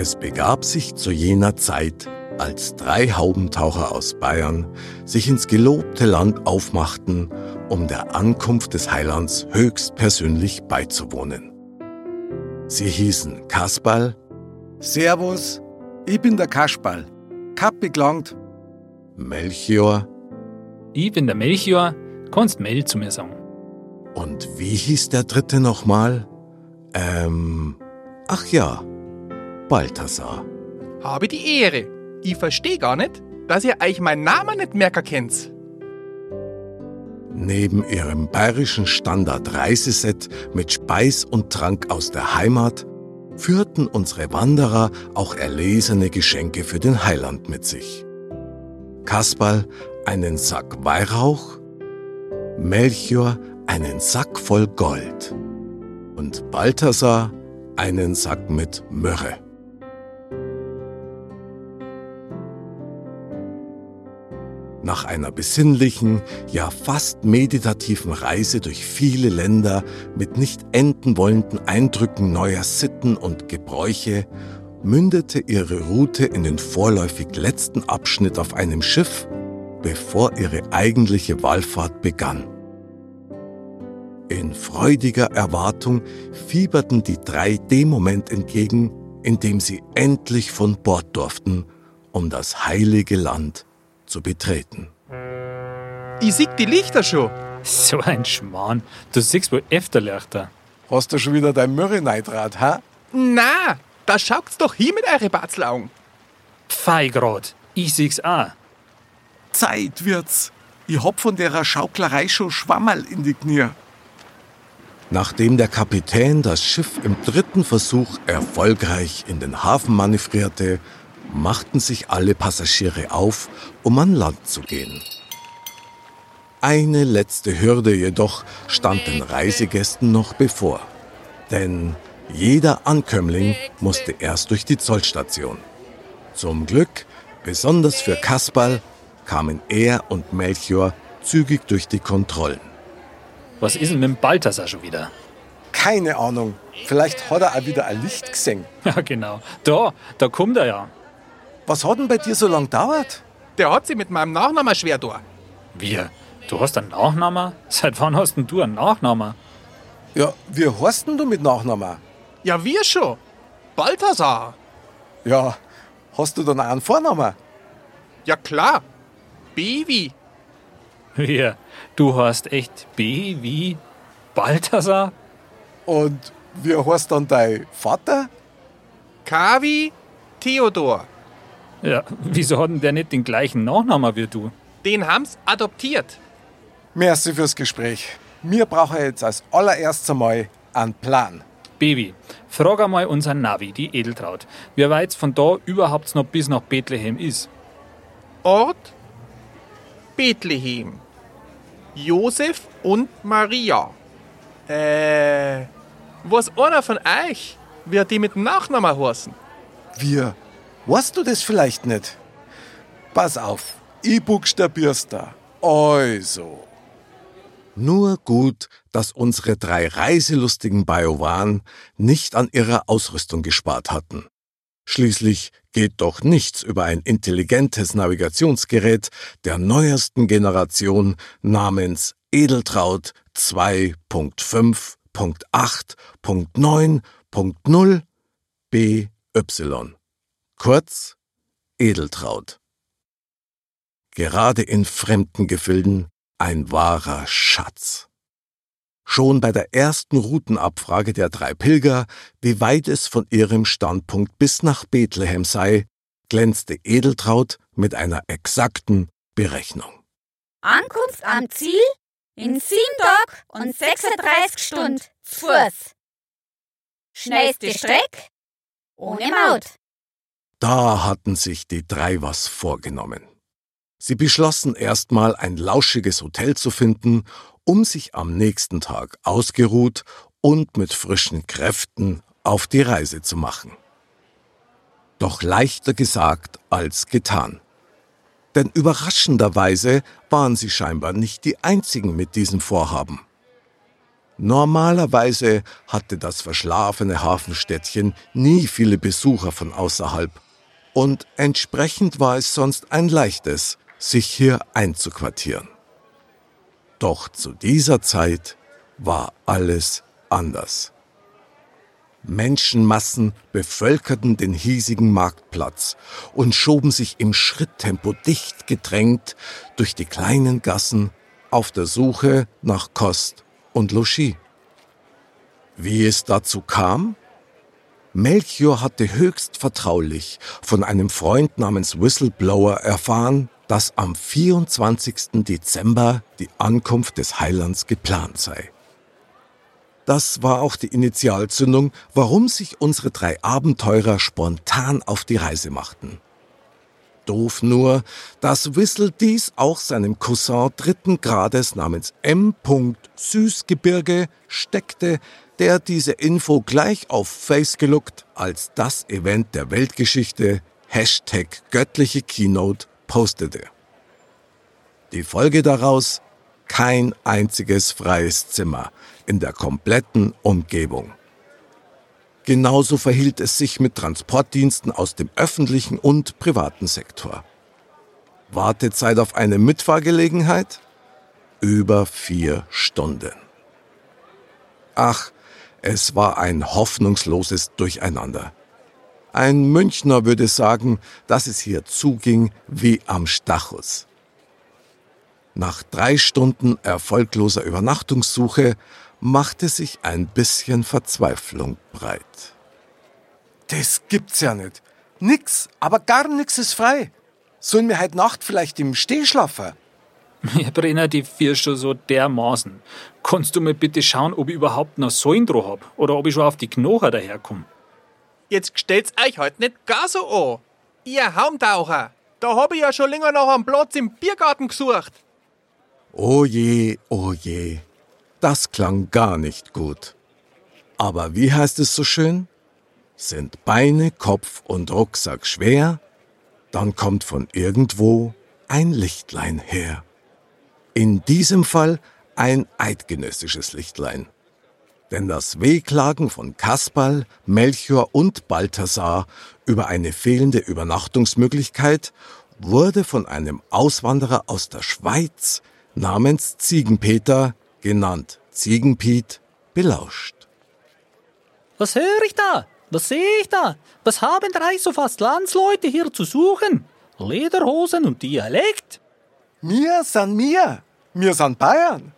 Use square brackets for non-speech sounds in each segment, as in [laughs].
Es begab sich zu jener Zeit, als drei Haubentaucher aus Bayern sich ins gelobte Land aufmachten, um der Ankunft des Heilands höchstpersönlich beizuwohnen. Sie hießen Kasperl, Servus, ich bin der Kasperl. Kappi gelangt. Melchior Ich bin der Melchior, kannst Mel zu mir sagen. und wie hieß der dritte nochmal? Ähm, ach ja, Balthasar. Habe die Ehre. Ich verstehe gar nicht, dass ihr euch meinen Namen nicht merken kennt. Neben ihrem bayerischen Standard-Reiseset mit Speis und Trank aus der Heimat führten unsere Wanderer auch erlesene Geschenke für den Heiland mit sich. Kasperl einen Sack Weihrauch, Melchior einen Sack voll Gold und Balthasar einen Sack mit Myrrhe. Nach einer besinnlichen, ja fast meditativen Reise durch viele Länder mit nicht enden wollenden Eindrücken neuer Sitten und Gebräuche mündete ihre Route in den vorläufig letzten Abschnitt auf einem Schiff, bevor ihre eigentliche Wallfahrt begann. In freudiger Erwartung fieberten die drei dem Moment entgegen, in dem sie endlich von Bord durften, um das heilige Land zu betreten. Ich sieg die Lichter schon. So ein Schmarrn. Du siehst wohl öfter Lichter. Hast du schon wieder dein Mürre neidrat, ha? Na, da schaut's doch hin mit eure Batzelaugen. Fei grad. Ich sieh's auch. Zeit wird's. Ich hab von der Schauklerei schon Schwammerl in die Knie. Nachdem der Kapitän das Schiff im dritten Versuch erfolgreich in den Hafen manövrierte, machten sich alle Passagiere auf, um an Land zu gehen. Eine letzte Hürde jedoch stand den Reisegästen noch bevor. Denn jeder Ankömmling musste erst durch die Zollstation. Zum Glück, besonders für Kasperl, kamen er und Melchior zügig durch die Kontrollen. Was ist denn mit dem Balthasar schon wieder? Keine Ahnung. Vielleicht hat er auch wieder ein Licht gesehen. [laughs] Ja, genau. Da, da kommt er ja. Was hat denn bei dir so lang dauert? Der hat sich mit meinem Nachnamen schwer da. Wir. Du hast einen Nachnamen? Seit wann hast denn du einen Nachnamen? Ja, wie heißt denn du mit Nachnamen? Ja, wir schon. Balthasar. Ja, hast du dann auch einen Vornamen? Ja, klar. Baby. Wir. Du hast echt B wie Balthasar? Und wie heißt dann dein Vater? Kavi Theodor. Ja, wieso hat denn der nicht den gleichen Nachnamen wie du? Den haben's adoptiert. Merci fürs Gespräch. Wir brauchen jetzt als allererstes einmal einen Plan. Baby, frag einmal unseren Navi, die Edeltraut, wie weit von da überhaupt noch bis nach Bethlehem ist. Ort Bethlehem. Josef und Maria. Äh, was einer von euch, wie die mit dem Nachnamen heißen? Wir. Weißt du das vielleicht nicht? Pass auf, ich buchstabier's da. Also. Nur gut, dass unsere drei reiselustigen Bajowan nicht an ihrer Ausrüstung gespart hatten. Schließlich geht doch nichts über ein intelligentes Navigationsgerät der neuesten Generation namens Edeltraut 2.5.8.9.0 BY. Kurz Edeltraut. Gerade in fremden Gefilden ein wahrer Schatz. Schon bei der ersten Routenabfrage der drei Pilger, wie weit es von ihrem Standpunkt bis nach Bethlehem sei, glänzte Edeltraut mit einer exakten Berechnung. Ankunft am Ziel in 7 Tagen und 36 Stunden zu Fuß. Schnellste Streck ohne Maut. Da hatten sich die drei was vorgenommen. Sie beschlossen erstmal ein lauschiges Hotel zu finden, um sich am nächsten Tag ausgeruht und mit frischen Kräften auf die Reise zu machen. Doch leichter gesagt als getan. Denn überraschenderweise waren sie scheinbar nicht die einzigen mit diesem Vorhaben. Normalerweise hatte das verschlafene Hafenstädtchen nie viele Besucher von außerhalb und entsprechend war es sonst ein leichtes, sich hier einzuquartieren. Doch zu dieser Zeit war alles anders. Menschenmassen bevölkerten den hiesigen Marktplatz und schoben sich im Schritttempo dicht gedrängt durch die kleinen Gassen auf der Suche nach Kost und Logis. Wie es dazu kam? Melchior hatte höchst vertraulich von einem Freund namens Whistleblower erfahren, dass am 24. Dezember die Ankunft des Heilands geplant sei. Das war auch die Initialzündung, warum sich unsere drei Abenteurer spontan auf die Reise machten. Doof nur, dass Whistle dies auch seinem Cousin dritten Grades namens M. Süßgebirge steckte, der diese Info gleich auf Face geluckt als das Event der Weltgeschichte Hashtag göttliche Keynote postete. Die Folge daraus kein einziges freies Zimmer in der kompletten Umgebung. Genauso verhielt es sich mit Transportdiensten aus dem öffentlichen und privaten Sektor. Wartezeit auf eine Mitfahrgelegenheit? Über vier Stunden. Ach, es war ein hoffnungsloses Durcheinander. Ein Münchner würde sagen, dass es hier zuging wie am Stachus. Nach drei Stunden erfolgloser Übernachtungssuche machte sich ein bisschen Verzweiflung breit. Das gibt's ja nicht. Nix, aber gar nix ist frei. Sollen wir heute Nacht vielleicht im Steh schlafen? Mir brennen die vier schon so dermaßen. Kannst du mir bitte schauen, ob ich überhaupt noch Säulen drauf hab oder ob ich schon auf die Knochen daherkomme? Jetzt stellt's euch halt nicht gar so an. Ihr Haumtaucher, da hab ich ja schon länger nach einem Platz im Biergarten gesucht. Oh je, oh je, das klang gar nicht gut. Aber wie heißt es so schön? Sind Beine, Kopf und Rucksack schwer, dann kommt von irgendwo ein Lichtlein her. In diesem Fall ein eidgenössisches Lichtlein. Denn das Wehklagen von Kasperl, Melchior und Balthasar über eine fehlende Übernachtungsmöglichkeit wurde von einem Auswanderer aus der Schweiz namens Ziegenpeter, genannt Ziegenpiet, belauscht. Was höre ich da? Was sehe ich da? Was haben drei so fast Landsleute hier zu suchen? Lederhosen und Dialekt? Wir sind mir. Wir sind Bayern.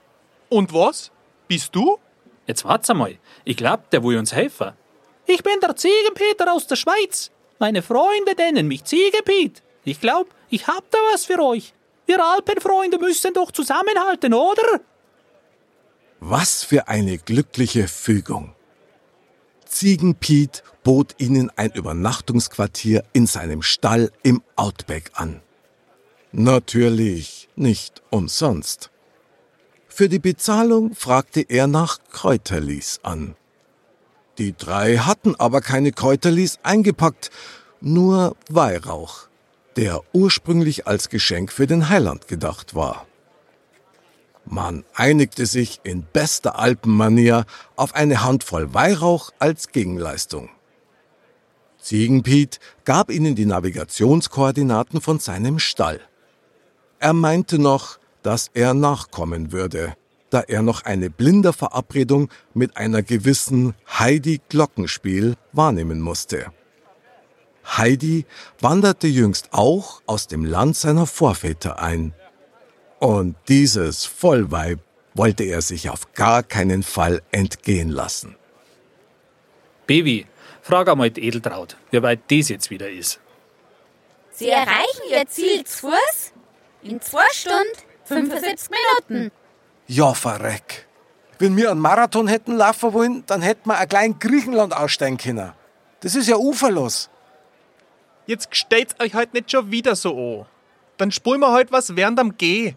Und was? Bist du? Jetzt wart's einmal. Ich glaub, der will uns helfen. Ich bin der Ziegenpeter aus der Schweiz. Meine Freunde nennen mich Ziegenpiet. Ich glaub, ich hab da was für euch. Wir Alpenfreunde müssen doch zusammenhalten, oder? Was für eine glückliche Fügung. Ziegenpiet bot ihnen ein Übernachtungsquartier in seinem Stall im Outback an. Natürlich nicht umsonst. Für die Bezahlung fragte er nach Kräuterlis an. Die drei hatten aber keine Kräuterlis eingepackt, nur Weihrauch der ursprünglich als Geschenk für den Heiland gedacht war. Man einigte sich in bester Alpenmanier auf eine Handvoll Weihrauch als Gegenleistung. Ziegenpiet gab ihnen die Navigationskoordinaten von seinem Stall. Er meinte noch, dass er nachkommen würde, da er noch eine Blinderverabredung mit einer gewissen Heidi Glockenspiel wahrnehmen musste. Heidi wanderte jüngst auch aus dem Land seiner Vorväter ein. Und dieses Vollweib wollte er sich auf gar keinen Fall entgehen lassen. Baby, frag einmal die Edeltraut, wie weit das jetzt wieder ist. Sie erreichen Ihr Ziel zu Fuß in 2 Stunden 75 Minuten. Ja, verreck. Wenn wir einen Marathon hätten laufen wollen, dann hätten wir ein klein Griechenland aussteigen können. Das ist ja uferlos. Jetzt stellt's euch halt nicht schon wieder so an. Dann spulen wir halt was während am Geh.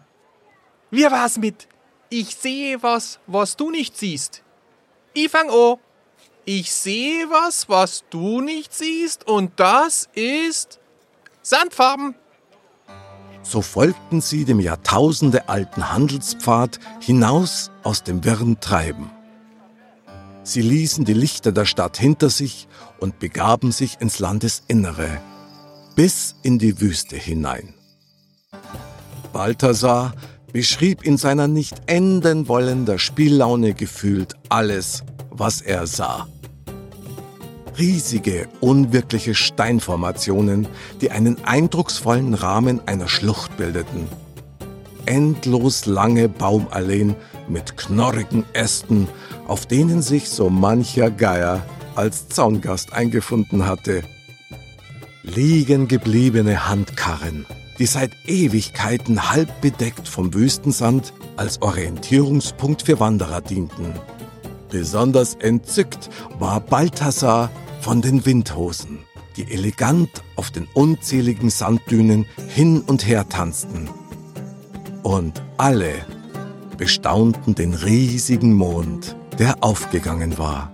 Wie war's mit? Ich sehe was, was du nicht siehst. Ich fang an. Ich sehe was, was du nicht siehst, und das ist Sandfarben. So folgten sie dem jahrtausendealten Handelspfad hinaus aus dem wirren Treiben. Sie ließen die Lichter der Stadt hinter sich und begaben sich ins Landesinnere, bis in die Wüste hinein. Balthasar beschrieb in seiner nicht enden wollender Spiellaune gefühlt alles, was er sah. Riesige, unwirkliche Steinformationen, die einen eindrucksvollen Rahmen einer Schlucht bildeten. Endlos lange Baumalleen mit knorrigen Ästen, auf denen sich so mancher Geier als Zaungast eingefunden hatte. Liegen gebliebene Handkarren, die seit Ewigkeiten halb bedeckt vom Wüstensand als Orientierungspunkt für Wanderer dienten. Besonders entzückt war Balthasar von den Windhosen, die elegant auf den unzähligen Sanddünen hin und her tanzten. Und alle bestaunten den riesigen Mond, der aufgegangen war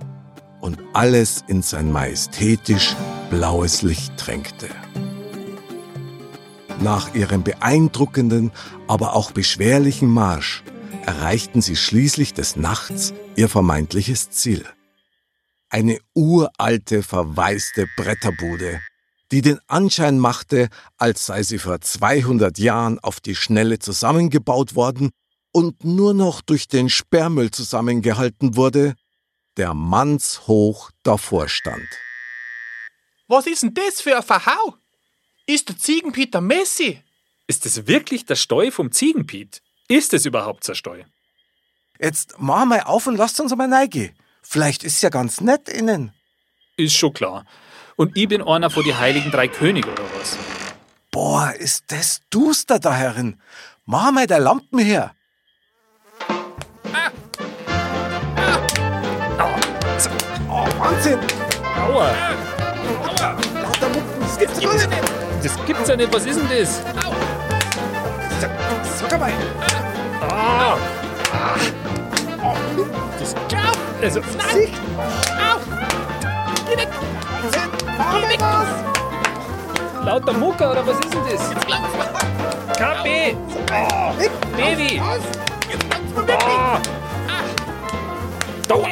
und alles in sein majestätisch blaues Licht tränkte. Nach ihrem beeindruckenden, aber auch beschwerlichen Marsch erreichten sie schließlich des Nachts ihr vermeintliches Ziel. Eine uralte, verwaiste Bretterbude, die den Anschein machte, als sei sie vor 200 Jahren auf die Schnelle zusammengebaut worden und nur noch durch den Sperrmüll zusammengehalten wurde, der mannshoch davor stand. Was ist denn das für ein Verhau? Ist der Ziegenpeter Messi? Ist es wirklich der Steu vom Ziegenpiet? Ist es überhaupt der Steu? Jetzt mach mal auf und lasst uns mal reingehen. Vielleicht ist ja ganz nett innen. Ist schon klar. Und ich bin einer von die heiligen drei Könige oder was? Boah, ist das duster da herin. Mach mal der Lampen her. Oh, Wahnsinn! Aua! Lauter Mucken, das gibt's doch nicht. Das gibt's ja nicht. Was ist denn das? Sag mal. Ah! Das also, nein! Geh weg! Geh weg! Lauter Mucker oder was ist denn das? KP! Oh, Baby! Oh. Da, oh.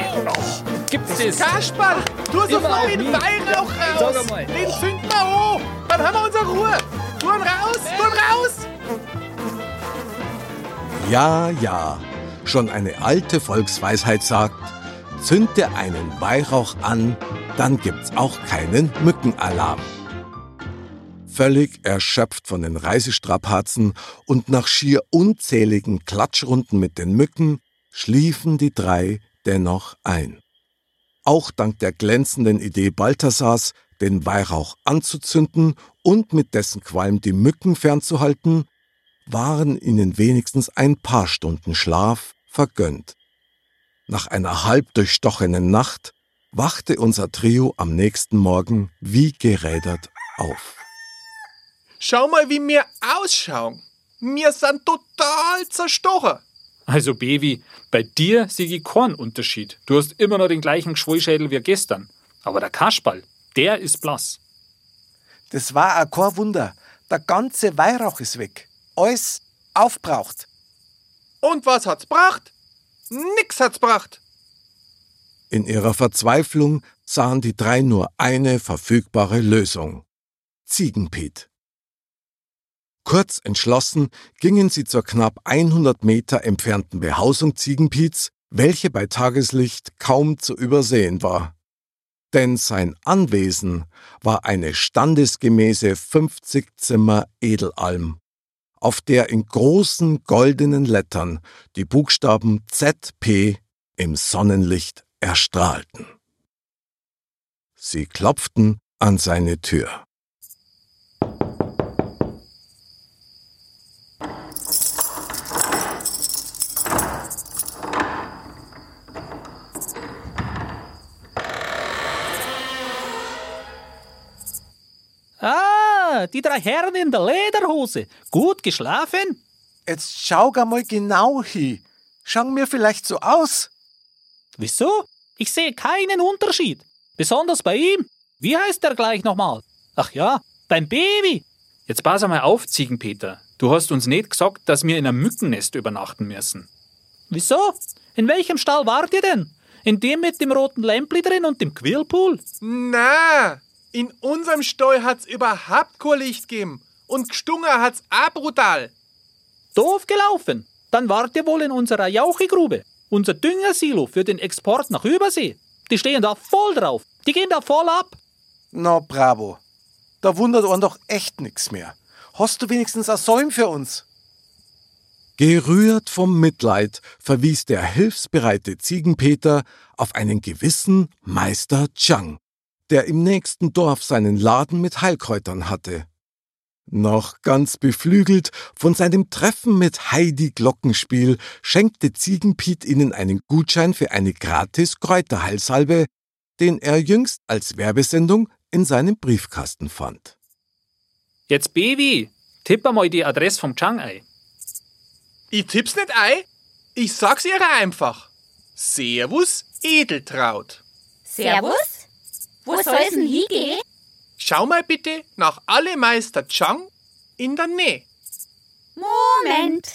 Gibt's das? Tu Immer sofort auf mich. Weihrauch raus. Den zünden wir an. Dann haben wir unsere Ruhe. Tu ihn raus, tu ihn raus. Ja, ja, schon eine alte Volksweisheit sagt, zünde einen Weihrauch an, dann gibt's auch keinen Mückenalarm. Völlig erschöpft von den Reisestrapazen und nach schier unzähligen Klatschrunden mit den Mücken schliefen die drei dennoch ein. Auch dank der glänzenden Idee Balthasars, den Weihrauch anzuzünden und mit dessen Qualm die Mücken fernzuhalten, waren ihnen wenigstens ein paar Stunden Schlaf vergönnt. Nach einer halb durchstochenen Nacht wachte unser Trio am nächsten Morgen wie gerädert auf. Schau mal, wie wir ausschauen. Wir sind total zerstochen. Also, Baby, bei dir sehe ich keinen Unterschied. Du hast immer noch den gleichen Geschwollschädel wie gestern. Aber der Kasperl, der ist blass. Das war auch kein Wunder. Der ganze Weihrauch ist weg. Alles aufbraucht. Und was hat's gebracht? Nix hat's gebracht. In ihrer Verzweiflung sahen die drei nur eine verfügbare Lösung. Ziegenpiet. Kurz entschlossen gingen sie zur knapp 100 Meter entfernten Behausung Ziegenpiets, welche bei Tageslicht kaum zu übersehen war. Denn sein Anwesen war eine standesgemäße 50 Zimmer Edelalm, auf der in großen goldenen Lettern die Buchstaben ZP im Sonnenlicht erstrahlten. Sie klopften an seine Tür. Die drei Herren in der Lederhose. Gut geschlafen? Jetzt schau gar mal genau hin. Schauen wir vielleicht so aus? Wieso? Ich sehe keinen Unterschied. Besonders bei ihm. Wie heißt er gleich nochmal? Ach ja, beim Baby. Jetzt pass einmal auf, Ziegenpeter. Du hast uns nicht gesagt, dass wir in einem Mückennest übernachten müssen. Wieso? In welchem Stall wart ihr denn? In dem mit dem roten Lämpli drin und dem Quirlpool? Na, in unserem Stall hat's überhaupt kein Licht gegeben. Und gestungen hat's auch brutal. Doof gelaufen. Dann wart ihr wohl in unserer Jauchegrube. Unser Düngersilo für den Export nach Übersee. Die stehen da voll drauf. Die gehen da voll ab. Na bravo. Da wundert einen doch echt nix mehr. Hast du wenigstens ein Säum für uns? Gerührt vom Mitleid verwies der hilfsbereite Ziegenpeter auf einen gewissen Meister Chang, der im nächsten Dorf seinen Laden mit Heilkräutern hatte. Noch ganz beflügelt von seinem Treffen mit Heidi Glockenspiel schenkte Ziegenpiet ihnen einen Gutschein für eine gratis Kräuterheilsalbe, den er jüngst als Werbesendung in seinem Briefkasten fand. Jetzt, Baby, tipp einmal die Adresse vom Chang ein. Ich tipp's nicht ein. Ich sag's ihr einfach. Servus, Edeltraut. Servus? Wo soll's denn hingehen? Schau mal bitte nach alle Meister Chang in der Nähe. Moment.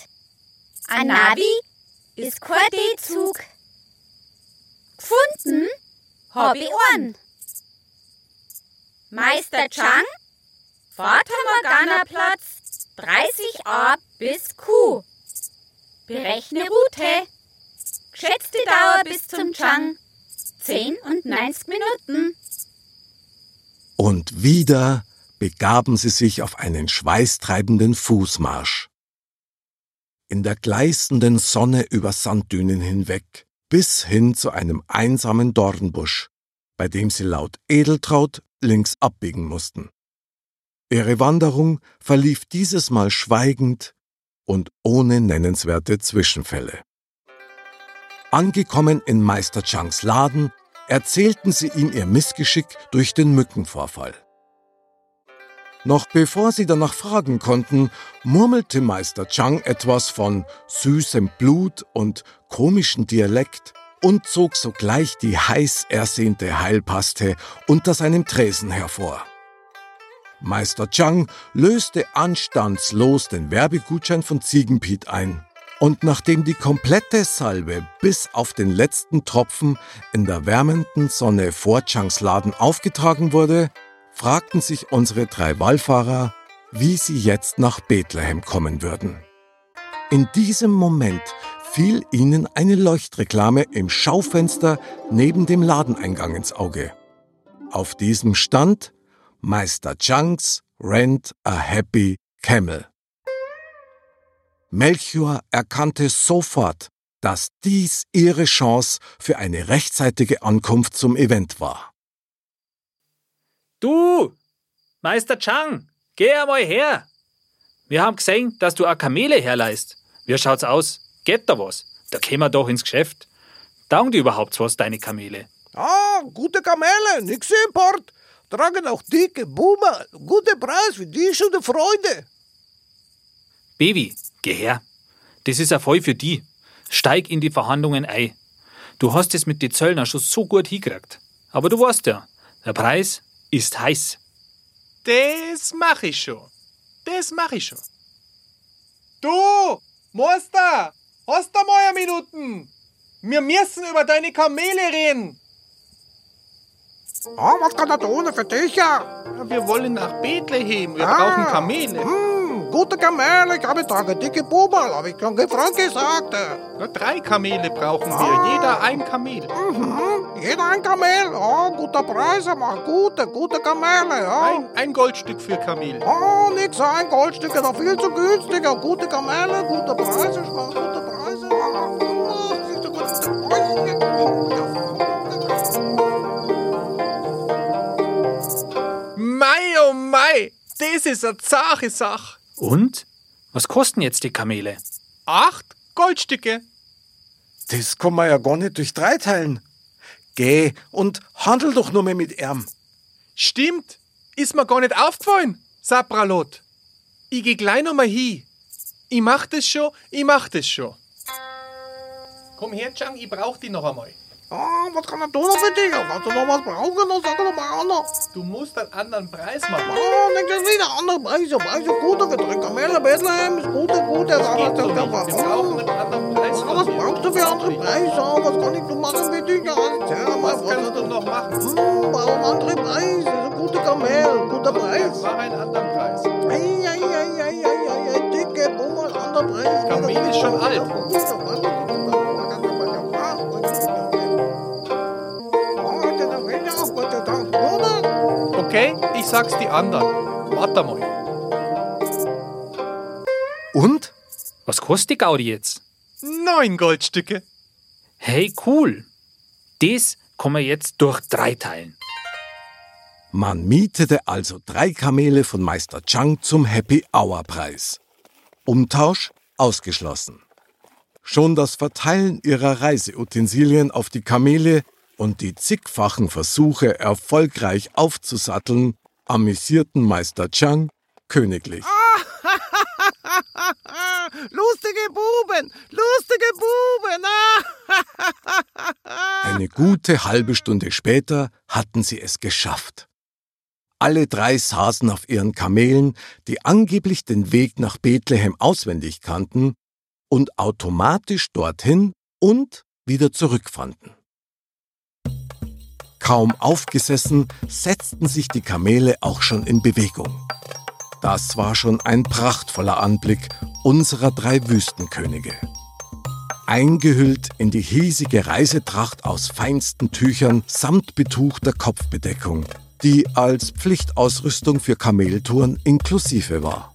Ein Navi ist kein D-Zug. Gefunden hab ich einen. Meister Chang, Vater Morgana Platz 30a bis Q. Berechne Route. Geschätzte Dauer bis zum Chang 10 und 90 Minuten. Und wieder begaben sie sich auf einen schweißtreibenden Fußmarsch. In der gleißenden Sonne über Sanddünen hinweg, bis hin zu einem einsamen Dornbusch, bei dem sie laut Edeltraut links abbiegen mussten. Ihre Wanderung verlief dieses Mal schweigend und ohne nennenswerte Zwischenfälle. Angekommen in Meister Changs Laden, erzählten sie ihm ihr Missgeschick durch den Mückenvorfall. Noch bevor sie danach fragen konnten, murmelte Meister Chang etwas von süßem Blut und komischem Dialekt und zog sogleich die heiß ersehnte Heilpaste unter seinem Tresen hervor. Meister Chang löste anstandslos den Werbegutschein von Ziegenpiet ein. Und nachdem die komplette Salbe bis auf den letzten Tropfen in der wärmenden Sonne vor Changs Laden aufgetragen wurde, fragten sich unsere drei Wallfahrer, wie sie jetzt nach Bethlehem kommen würden. In diesem Moment fiel ihnen eine Leuchtreklame im Schaufenster neben dem Ladeneingang ins Auge. Auf diesem stand Meister Changs Rent a Happy Camel. Melchior erkannte sofort, dass dies ihre Chance für eine rechtzeitige Ankunft zum Event war. Du, Meister Chang, geh einmal her. Wir haben gesehen, dass du auch Kamele herleist. Wie schaut's aus? Geht da was? Da kämen wir doch ins Geschäft. Taugen die überhaupt was, deine Kamele? Ah, gute Kamele, nix Import. Tragen auch dicke Boomer. Guter Preis für dich und die Freunde. Baby, geh her. Das ist ein Fall für die. Steig in die Verhandlungen ein. Du hast es mit den Zöllner schon so gut hingekriegt. Aber du weißt ja, der Preis ist heiß. Das mach ich schon. Das mach ich schon. Du, Meister, hast du mal eine Minuten? Wir müssen über deine Kamele reden. Ah, was kann er tun für dich? Ja? Wir wollen nach Bethlehem. Wir Ah. brauchen Kamele. Hm, gute Kamele, ich habe trage dicke Boomer, habe ich schon gefragt gesagt. Nur drei Kamele brauchen wir. Jeder ein Kamel. Mhm, jeder ein Kamel. Oh, guter Preis, aber gute, gute Kamele. Ja. Ein, ein Goldstück für Kamel. Oh, nix, ein Goldstück ist doch viel zu günstiger. Gute Kamele, gute Preise, ich mach gute Preise. Oh. Mei, oh mei, das ist eine zache Sache. Und? Was kosten jetzt die Kamele? Acht Goldstücke. Das kann man ja gar nicht durch drei teilen. Geh und handel doch nur mehr mit ihm. Stimmt, ist mir gar nicht aufgefallen, Sapralot. Ich geh gleich noch mal hin. Ich mach das schon, ich mach das schon. Komm her, Chang, ich brauch die noch einmal. Ah, was kann er tun für dich? Kannst du noch was brauchen? Dann sag doch mal an. Du musst einen anderen Preis machen. Ah, nicht schon wieder andere Preise. Preise gute für drei Kamele. Bethlehem ist gute, gute. Das geht das nicht. Wir brauchen einen anderen Preis Ah, was brauchst du für andere Preise? Ah, was kann ich denn machen mit dich ja erzähl mal, Was kannst du noch machen? Hm, warum andere Preise? So gute Kamel, guter Preis. Mach einen anderen Preis. Ei, ei, ei, ei, ei, ei, ei, dicke Bummel, anderer Preis. Kamel ist schon alt. Ich sag's die anderen. Warte mal. Und? Was kostet die Gaudi jetzt? Neun Goldstücke. Hey, cool. Das kann man jetzt durch drei teilen. Man mietete also drei Kamele von Meister Chang zum Happy Hour Preis. Umtausch ausgeschlossen. Schon das Verteilen ihrer Reiseutensilien auf die Kamele und die zigfachen Versuche, erfolgreich aufzusatteln, amüsierten Meister Chang königlich. [laughs] Lustige Buben, lustige Buben. Ah. [laughs] Eine gute halbe Stunde später hatten sie es geschafft. Alle drei saßen auf ihren Kamelen, die angeblich den Weg nach Bethlehem auswendig kannten und automatisch dorthin und wieder zurückfanden. Kaum aufgesessen, setzten sich die Kamele auch schon in Bewegung. Das war schon ein prachtvoller Anblick unserer drei Wüstenkönige. Eingehüllt in die hiesige Reisetracht aus feinsten Tüchern samt betuchter Kopfbedeckung, die als Pflichtausrüstung für Kameltouren inklusive war.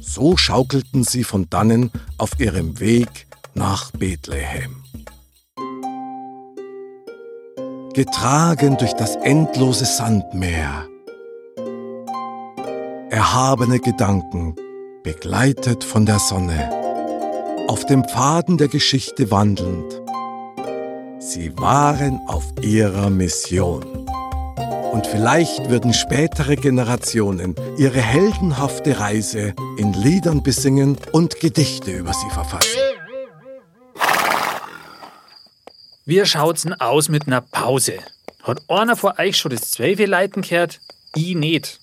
So schaukelten sie von dannen auf ihrem Weg nach Bethlehem. Getragen durch das endlose Sandmeer. Erhabene Gedanken, begleitet von der Sonne, auf dem Pfaden der Geschichte wandelnd. Sie waren auf ihrer Mission. Und vielleicht würden spätere Generationen ihre heldenhafte Reise in Liedern besingen und Gedichte über sie verfassen. Wie schaut's denn aus mit einer Pause? Hat einer von euch schon das Zwölfe Leiten gehört? Ich nicht.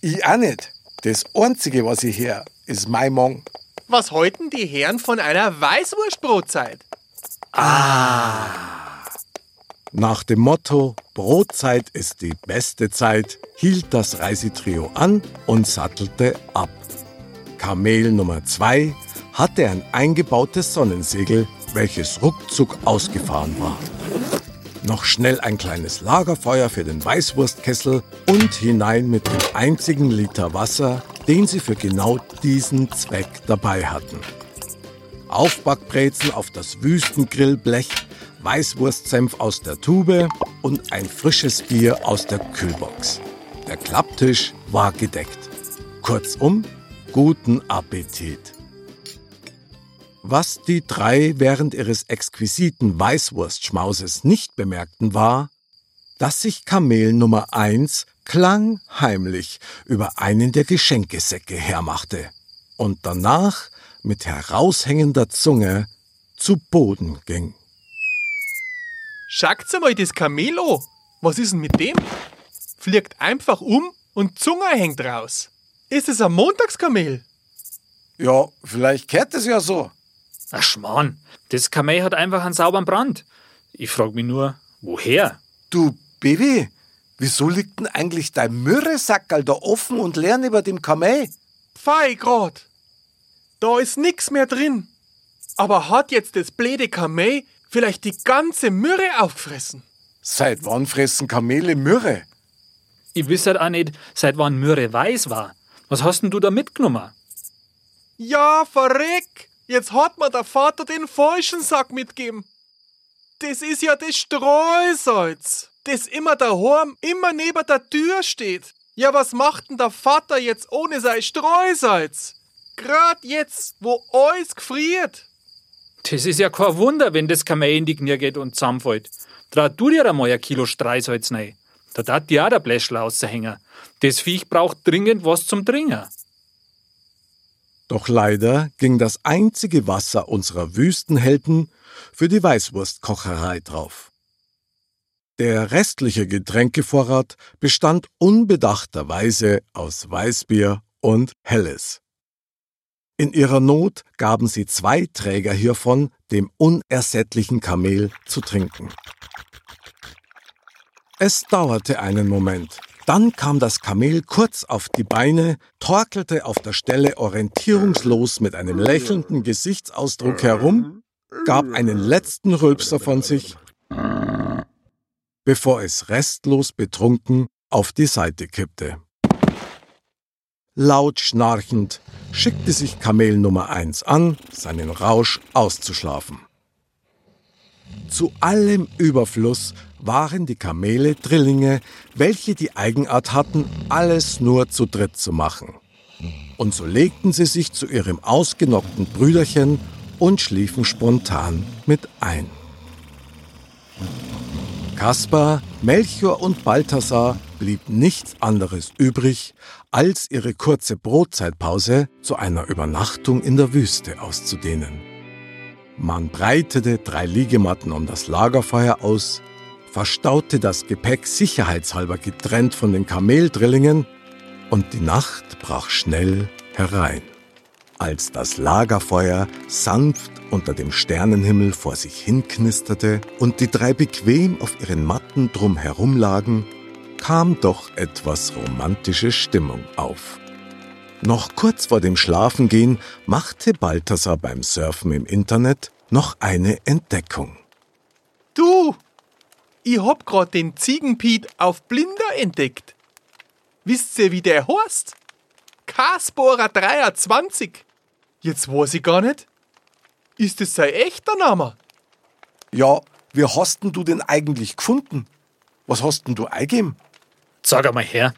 Ich auch nicht. Das Einzige, was ich her, ist mein Mong. Was halten die Herren von einer Weißwurstbrotzeit? Nach dem Motto Brotzeit ist die beste Zeit hielt das Reisetrio an und sattelte ab. Kamel Nummer zwei hatte ein eingebautes Sonnensegel, welches ruckzuck ausgefahren war. Noch schnell ein kleines Lagerfeuer für den Weißwurstkessel und hinein mit dem einzigen Liter Wasser, den sie für genau diesen Zweck dabei hatten. Aufbackbrezen auf das Wüstengrillblech, Weißwurstsenf aus der Tube und ein frisches Bier aus der Kühlbox. Der Klapptisch war gedeckt. Kurzum, guten Appetit. Was die drei während ihres exquisiten Weißwurstschmauses nicht bemerkten, war, dass sich Kamel Nummer eins klangheimlich über einen der Geschenkesäcke hermachte und danach mit heraushängender Zunge zu Boden ging. Schaut's mal das Kamel an. Was ist denn mit dem? Fliegt einfach um und Zunge hängt raus. Ist es ein Montagskamel? Ja, vielleicht kehrt es ja so. Ach Schmarrn, das Kamel hat einfach einen sauberen Brand. Ich frag mich nur, woher? Du, Baby, wieso liegt denn eigentlich dein Mürresackerl da offen und leer über dem Kamel? Fei grad. Da ist nix mehr drin. Aber hat jetzt das blöde Kamel vielleicht die ganze Myrrhe aufgefressen? Seit wann fressen Kamele Myrrhe? Ich wüsste halt auch nicht, seit wann Myrrhe weiß war. Was hast denn du da mitgenommen? Ja, verreck! Jetzt hat mir der Vater den falschen Sack mitgegeben. Das ist ja das Streusalz, das immer daheim, immer neben der Tür steht. Ja, was macht denn der Vater jetzt ohne sein Streusalz? Grad jetzt, wo alles gefriert. Das ist ja kein Wunder, wenn das Kamel in die Knie geht und zusammenfällt. Draht du dir einmal ein Kilo Streusholz rein. Da dir auch der Bläschler raushängen. Das Viech braucht dringend was zum Trinken. Doch leider ging das einzige Wasser unserer Wüstenhelden für die Weißwurstkocherei drauf. Der restliche Getränkevorrat bestand unbedachterweise aus Weißbier und Helles. In ihrer Not gaben sie zwei Träger hiervon dem unersättlichen Kamel zu trinken. Es dauerte einen Moment. Dann kam das Kamel kurz auf die Beine, torkelte auf der Stelle orientierungslos mit einem lächelnden Gesichtsausdruck herum, gab einen letzten Rülpser von sich, bevor es restlos betrunken auf die Seite kippte. Laut schnarchend schickte sich Kamel Nummer 1 an, seinen Rausch auszuschlafen. Zu allem Überfluss waren die Kamele Drillinge, welche die Eigenart hatten, alles nur zu dritt zu machen. Und so legten sie sich zu ihrem ausgenockten Brüderchen und schliefen spontan mit ein. Kaspar, Melchior und Balthasar blieb nichts anderes übrig, als ihre kurze Brotzeitpause zu einer Übernachtung in der Wüste auszudehnen. Man breitete drei Liegematten um das Lagerfeuer aus, verstaute das Gepäck sicherheitshalber getrennt von den Kameldrillingen und die Nacht brach schnell herein. Als das Lagerfeuer sanft unter dem Sternenhimmel vor sich hinknisterte und die drei bequem auf ihren Matten drumherum lagen, kam doch etwas romantische Stimmung auf. Noch kurz vor dem Schlafengehen machte Balthasar beim Surfen im Internet noch eine Entdeckung. Du, ich hab grad den Ziegenpiet auf Blinder entdeckt. Wisst ihr, wie der heißt? Kasbohrer 23. Jetzt weiß ich gar nicht. Ist das sein echter Name? Ja, wie hast denn du den eigentlich gefunden? Was hast denn du eingegeben? Sag einmal her.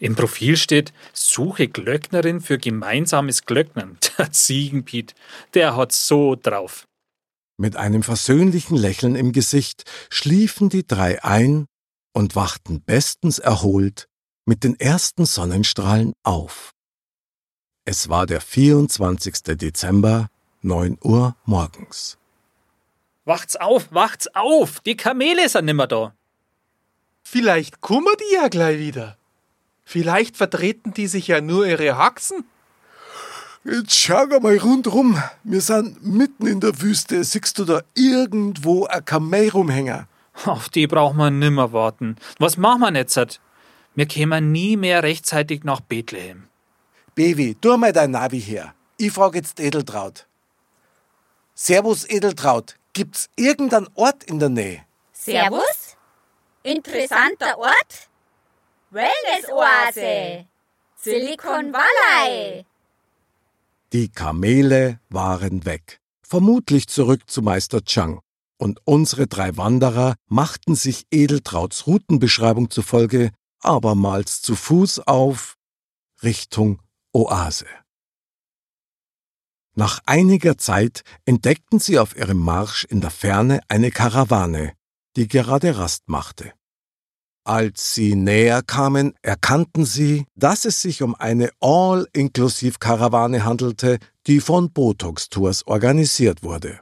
Im Profil steht, suche Glöcknerin für gemeinsames Glöcknern. [laughs] Der Ziegenpiet, der hat so drauf. Mit einem versöhnlichen Lächeln im Gesicht schliefen die drei ein und wachten bestens erholt mit den ersten Sonnenstrahlen auf. Es war der 24. Dezember, 9 Uhr morgens. Wacht's auf, wacht's auf! Die Kamele sind nimmer da. Vielleicht kummer die ja gleich wieder. Vielleicht vertreten die sich ja nur ihre Haxen. Jetzt schau mal rundrum. Wir sind mitten in der Wüste. Siehst du da irgendwo ein Kamel rumhängen? Auf die braucht man nimmer warten. Was machen wir jetzt? Wir kämen nie mehr rechtzeitig nach Bethlehem. Baby, tu mal dein Navi her. Ich frage jetzt Edeltraut. Servus, Edeltraut. Gibt's irgendeinen Ort in der Nähe? Servus? Interessanter Ort? Wellness-Oase. Silicon Valley. Die Kamele waren weg, vermutlich zurück zu Meister Chang. Und unsere drei Wanderer machten sich Edeltrauts Routenbeschreibung zufolge abermals zu Fuß auf Richtung Oase. Nach einiger Zeit entdeckten sie auf ihrem Marsch in der Ferne eine Karawane, die gerade Rast machte. Als sie näher kamen, erkannten sie, dass es sich um eine All-Inklusiv-Karawane handelte, die von Botox Tours organisiert wurde.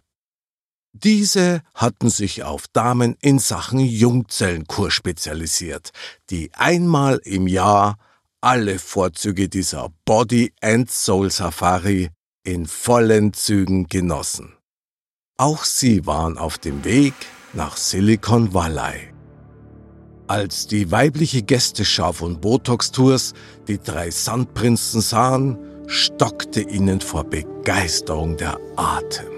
Diese hatten sich auf Damen in Sachen Jungzellenkur spezialisiert, die einmal im Jahr alle Vorzüge dieser Body and Soul Safari in vollen Zügen genossen. Auch sie waren auf dem Weg nach Silicon Valley. Als die weibliche Gästeschar von Botox Tours die drei Sandprinzen sahen, stockte ihnen vor Begeisterung der Atem.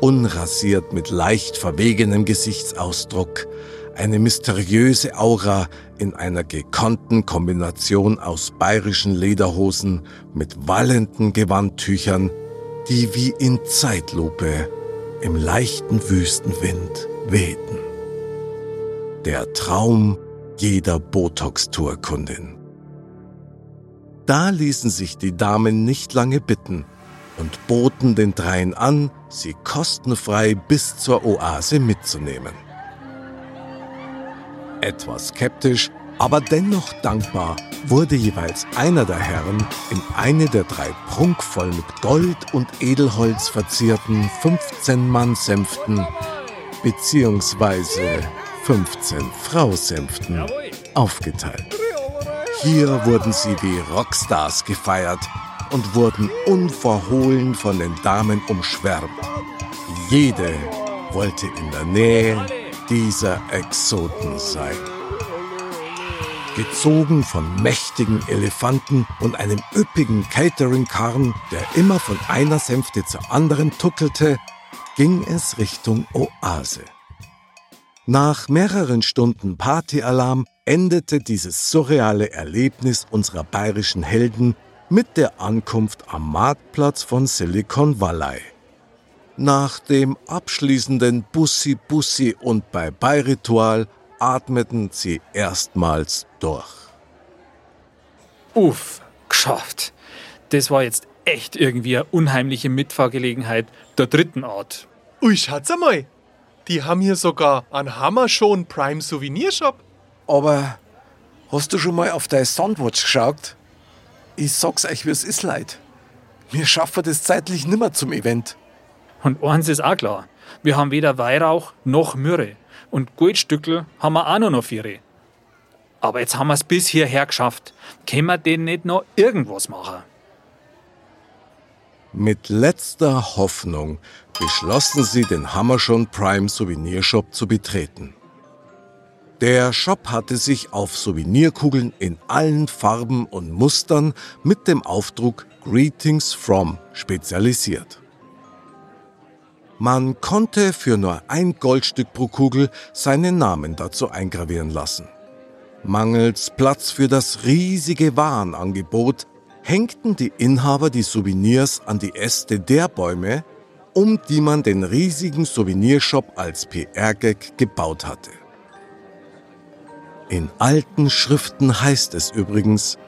Unrasiert mit leicht verwegenem Gesichtsausdruck, eine mysteriöse Aura in einer gekonnten Kombination aus bayerischen Lederhosen mit wallenden Gewandtüchern, die wie in Zeitlupe im leichten Wüstenwind wehten. Der Traum jeder Botox-Tourkundin. Da ließen sich die Damen nicht lange bitten und boten den dreien an, sie kostenfrei bis zur Oase mitzunehmen. Etwas skeptisch, aber dennoch dankbar wurde jeweils einer der Herren in eine der drei prunkvoll mit Gold und Edelholz verzierten 15-Mann-Sänften beziehungsweise 15 Frau-Sänften aufgeteilt. Hier wurden sie wie Rockstars gefeiert und wurden unverhohlen von den Damen umschwärmt. Jede wollte in der Nähe dieser Exoten sein. Gezogen von mächtigen Elefanten und einem üppigen Catering-Karren, der immer von einer Sänfte zur anderen tuckelte, ging es Richtung Oase. Nach mehreren Stunden Partyalarm endete dieses surreale Erlebnis unserer bayerischen Helden mit der Ankunft am Marktplatz von Silicon Valley. Nach dem abschließenden Bussi Bussi und Bye-Bye-Ritual atmeten sie erstmals durch. Uff, geschafft. Das war jetzt echt irgendwie eine unheimliche Mitfahrgelegenheit der dritten Art. Ui, schaut's einmal. Die haben hier sogar einen Hammer schon Prime Souvenirshop. Aber hast du schon mal auf deine Soundwatch geschaut? Ich sag's euch, wie es ist, leid. Wir schaffen das zeitlich nimmer zum Event. Und eins ist auch klar. Wir haben weder Weihrauch noch Myrrhe. Und Goldstückel haben wir auch noch noch vier. Aber jetzt haben wir es bis hierher geschafft. Können wir denn nicht noch irgendwas machen? Mit letzter Hoffnung beschlossen sie, den Hammerschon Prime Souvenirshop zu betreten. Der Shop hatte sich auf Souvenirkugeln in allen Farben und Mustern mit dem Aufdruck Greetings from spezialisiert. Man konnte für nur ein Goldstück pro Kugel seinen Namen dazu eingravieren lassen. Mangels Platz für das riesige Warenangebot hängten die Inhaber die Souvenirs an die Äste der Bäume, um die man den riesigen Souvenirshop als PR-Gag gebaut hatte. In alten Schriften heißt es übrigens,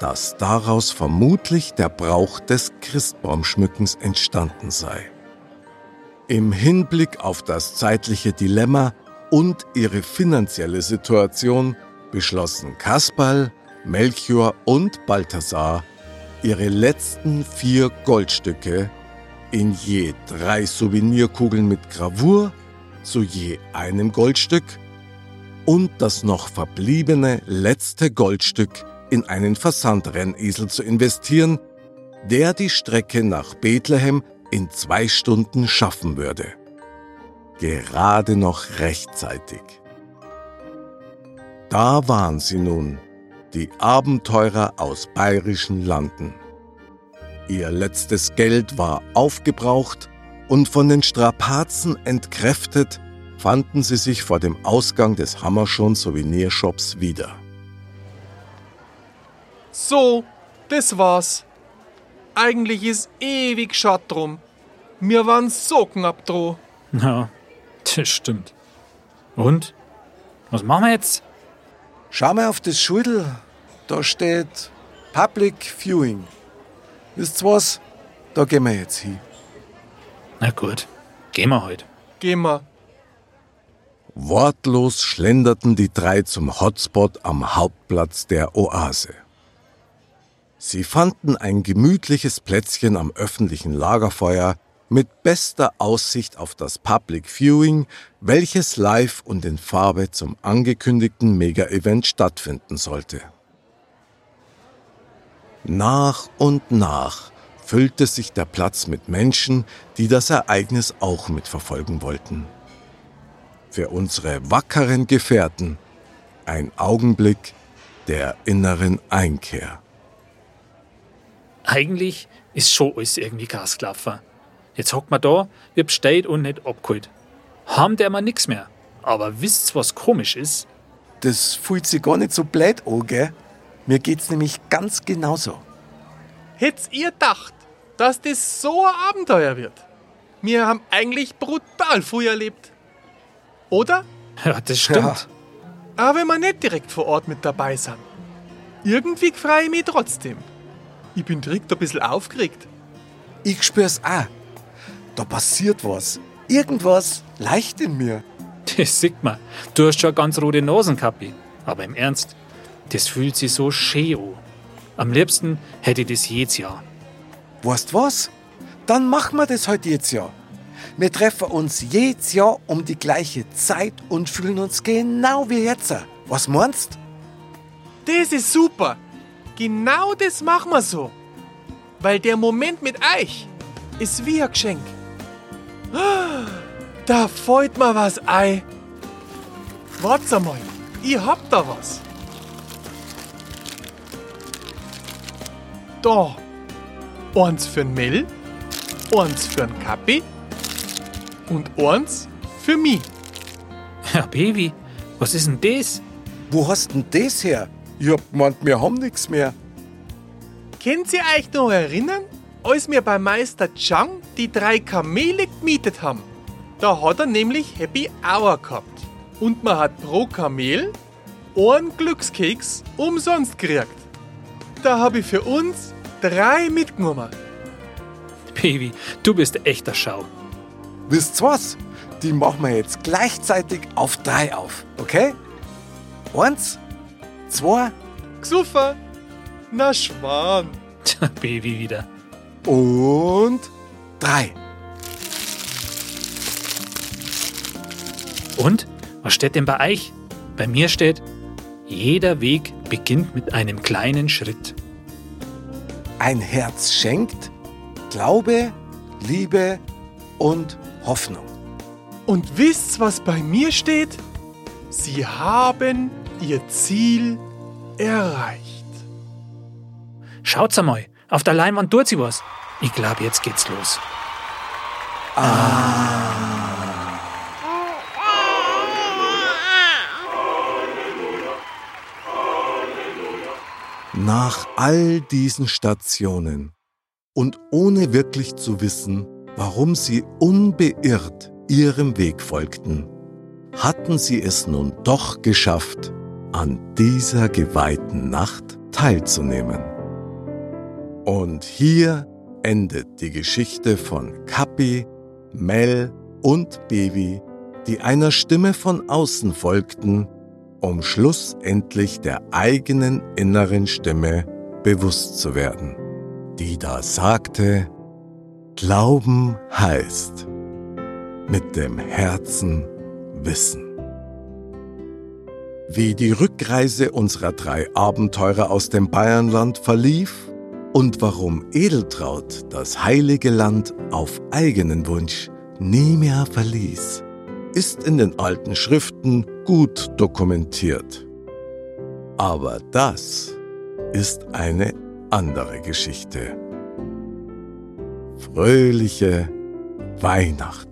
dass daraus vermutlich der Brauch des Christbaumschmückens entstanden sei. Im Hinblick auf das zeitliche Dilemma und ihre finanzielle Situation beschlossen Kasperl, Melchior und Balthasar, ihre letzten vier Goldstücke in je drei Souvenirkugeln mit Gravur zu je einem Goldstück und das noch verbliebene letzte Goldstück in einen Versandrennesel zu investieren, der die Strecke nach Bethlehem in zwei Stunden schaffen würde. Gerade noch rechtzeitig. Da waren sie nun, die Abenteurer aus bayerischen Landen. Ihr letztes Geld war aufgebraucht und von den Strapazen entkräftet, fanden sie sich vor dem Ausgang des Hammerschon Souvenirshops wieder. So, das war's. Eigentlich ist ewig Schad drum. Wir waren so knapp dran. Ja, das stimmt. Und? Was machen wir jetzt? Schau mal auf das Schudel. Da steht Public Viewing. Wisst ihr was? Da gehen wir jetzt hin. Na gut, gehen wir heute. Gehen wir. Wortlos schlenderten die drei zum Hotspot am Hauptplatz der Oase. Sie fanden ein gemütliches Plätzchen am öffentlichen Lagerfeuer mit bester Aussicht auf das Public Viewing, welches live und in Farbe zum angekündigten Mega-Event stattfinden sollte. Nach und nach füllte sich der Platz mit Menschen, die das Ereignis auch mitverfolgen wollten. Für unsere wackeren Gefährten ein Augenblick der inneren Einkehr. Eigentlich ist schon alles irgendwie Gasklaffer. Jetzt hockt man da, wird bestellt und nicht abgeholt. Haben der mal nix mehr. Aber wisst's, was komisch ist? Das fühlt sich gar nicht so blöd an, gell? Mir geht's nämlich ganz genauso. Hättet ihr gedacht, dass das so ein Abenteuer wird? Wir haben eigentlich brutal früh erlebt. Oder? [laughs] Ja, das stimmt. Aber wenn wir nicht direkt vor Ort mit dabei sind. Irgendwie freue ich mich trotzdem. Ich bin direkt ein bisschen aufgeregt. Ich spür's auch. Da passiert was. Irgendwas leicht in mir. Das sieht man. Du hast schon eine ganz rote Nasenkappi. Aber im Ernst, das fühlt sich so schön an. Am liebsten hätte ich das jedes Jahr. Weißt was? Dann machen wir das heute jetzt Jahr. Wir treffen uns jedes Jahr um die gleiche Zeit und fühlen uns genau wie jetzt. Was meinst? Das ist super. Genau das machen wir so. Weil der Moment mit euch ist wie ein Geschenk. Da fällt mir was ein. Warte mal, ich hab da was. Da. Eins für'n Mel, eins für'n Kappi und eins für mich. Ja, Baby, was ist denn das? Wo hast denn das her? Ich hab gemeint, wir haben nichts mehr. Könnt ihr euch noch erinnern, als wir bei Meister Chang die drei Kamele gemietet haben? Da hat er nämlich Happy Hour gehabt. Und man hat pro Kamel einen Glückskeks umsonst gekriegt. Da habe ich für uns drei mitgenommen. Baby, du bist echter Schau. Wisst ihr was? Die machen wir jetzt gleichzeitig auf drei auf, okay? Eins, zwei Gsufer, na Schwan. Tja, Baby wieder. Und drei. Und? Was steht denn bei euch? Bei mir steht, jeder Weg beginnt mit einem kleinen Schritt. Ein Herz schenkt Glaube, Liebe und Hoffnung. Und wisst, was bei mir steht? Sie haben ihr Ziel erreicht. Schaut's einmal, auf der Leinwand tut sie was. Ich glaube, jetzt geht's los. Nach all diesen Stationen und ohne wirklich zu wissen, warum sie unbeirrt ihrem Weg folgten, hatten sie es nun doch geschafft, an dieser geweihten Nacht teilzunehmen. Und hier endet die Geschichte von Kappi, Mel und Baby, die einer Stimme von außen folgten, um schlussendlich der eigenen inneren Stimme bewusst zu werden, die da sagte, Glauben heißt mit dem Herzen wissen. Wie die Rückreise unserer drei Abenteurer aus dem Bayernland verlief und warum Edeltraut das heilige Land auf eigenen Wunsch nie mehr verließ, ist in den alten Schriften gut dokumentiert. Aber das ist eine andere Geschichte. Fröhliche Weihnachten.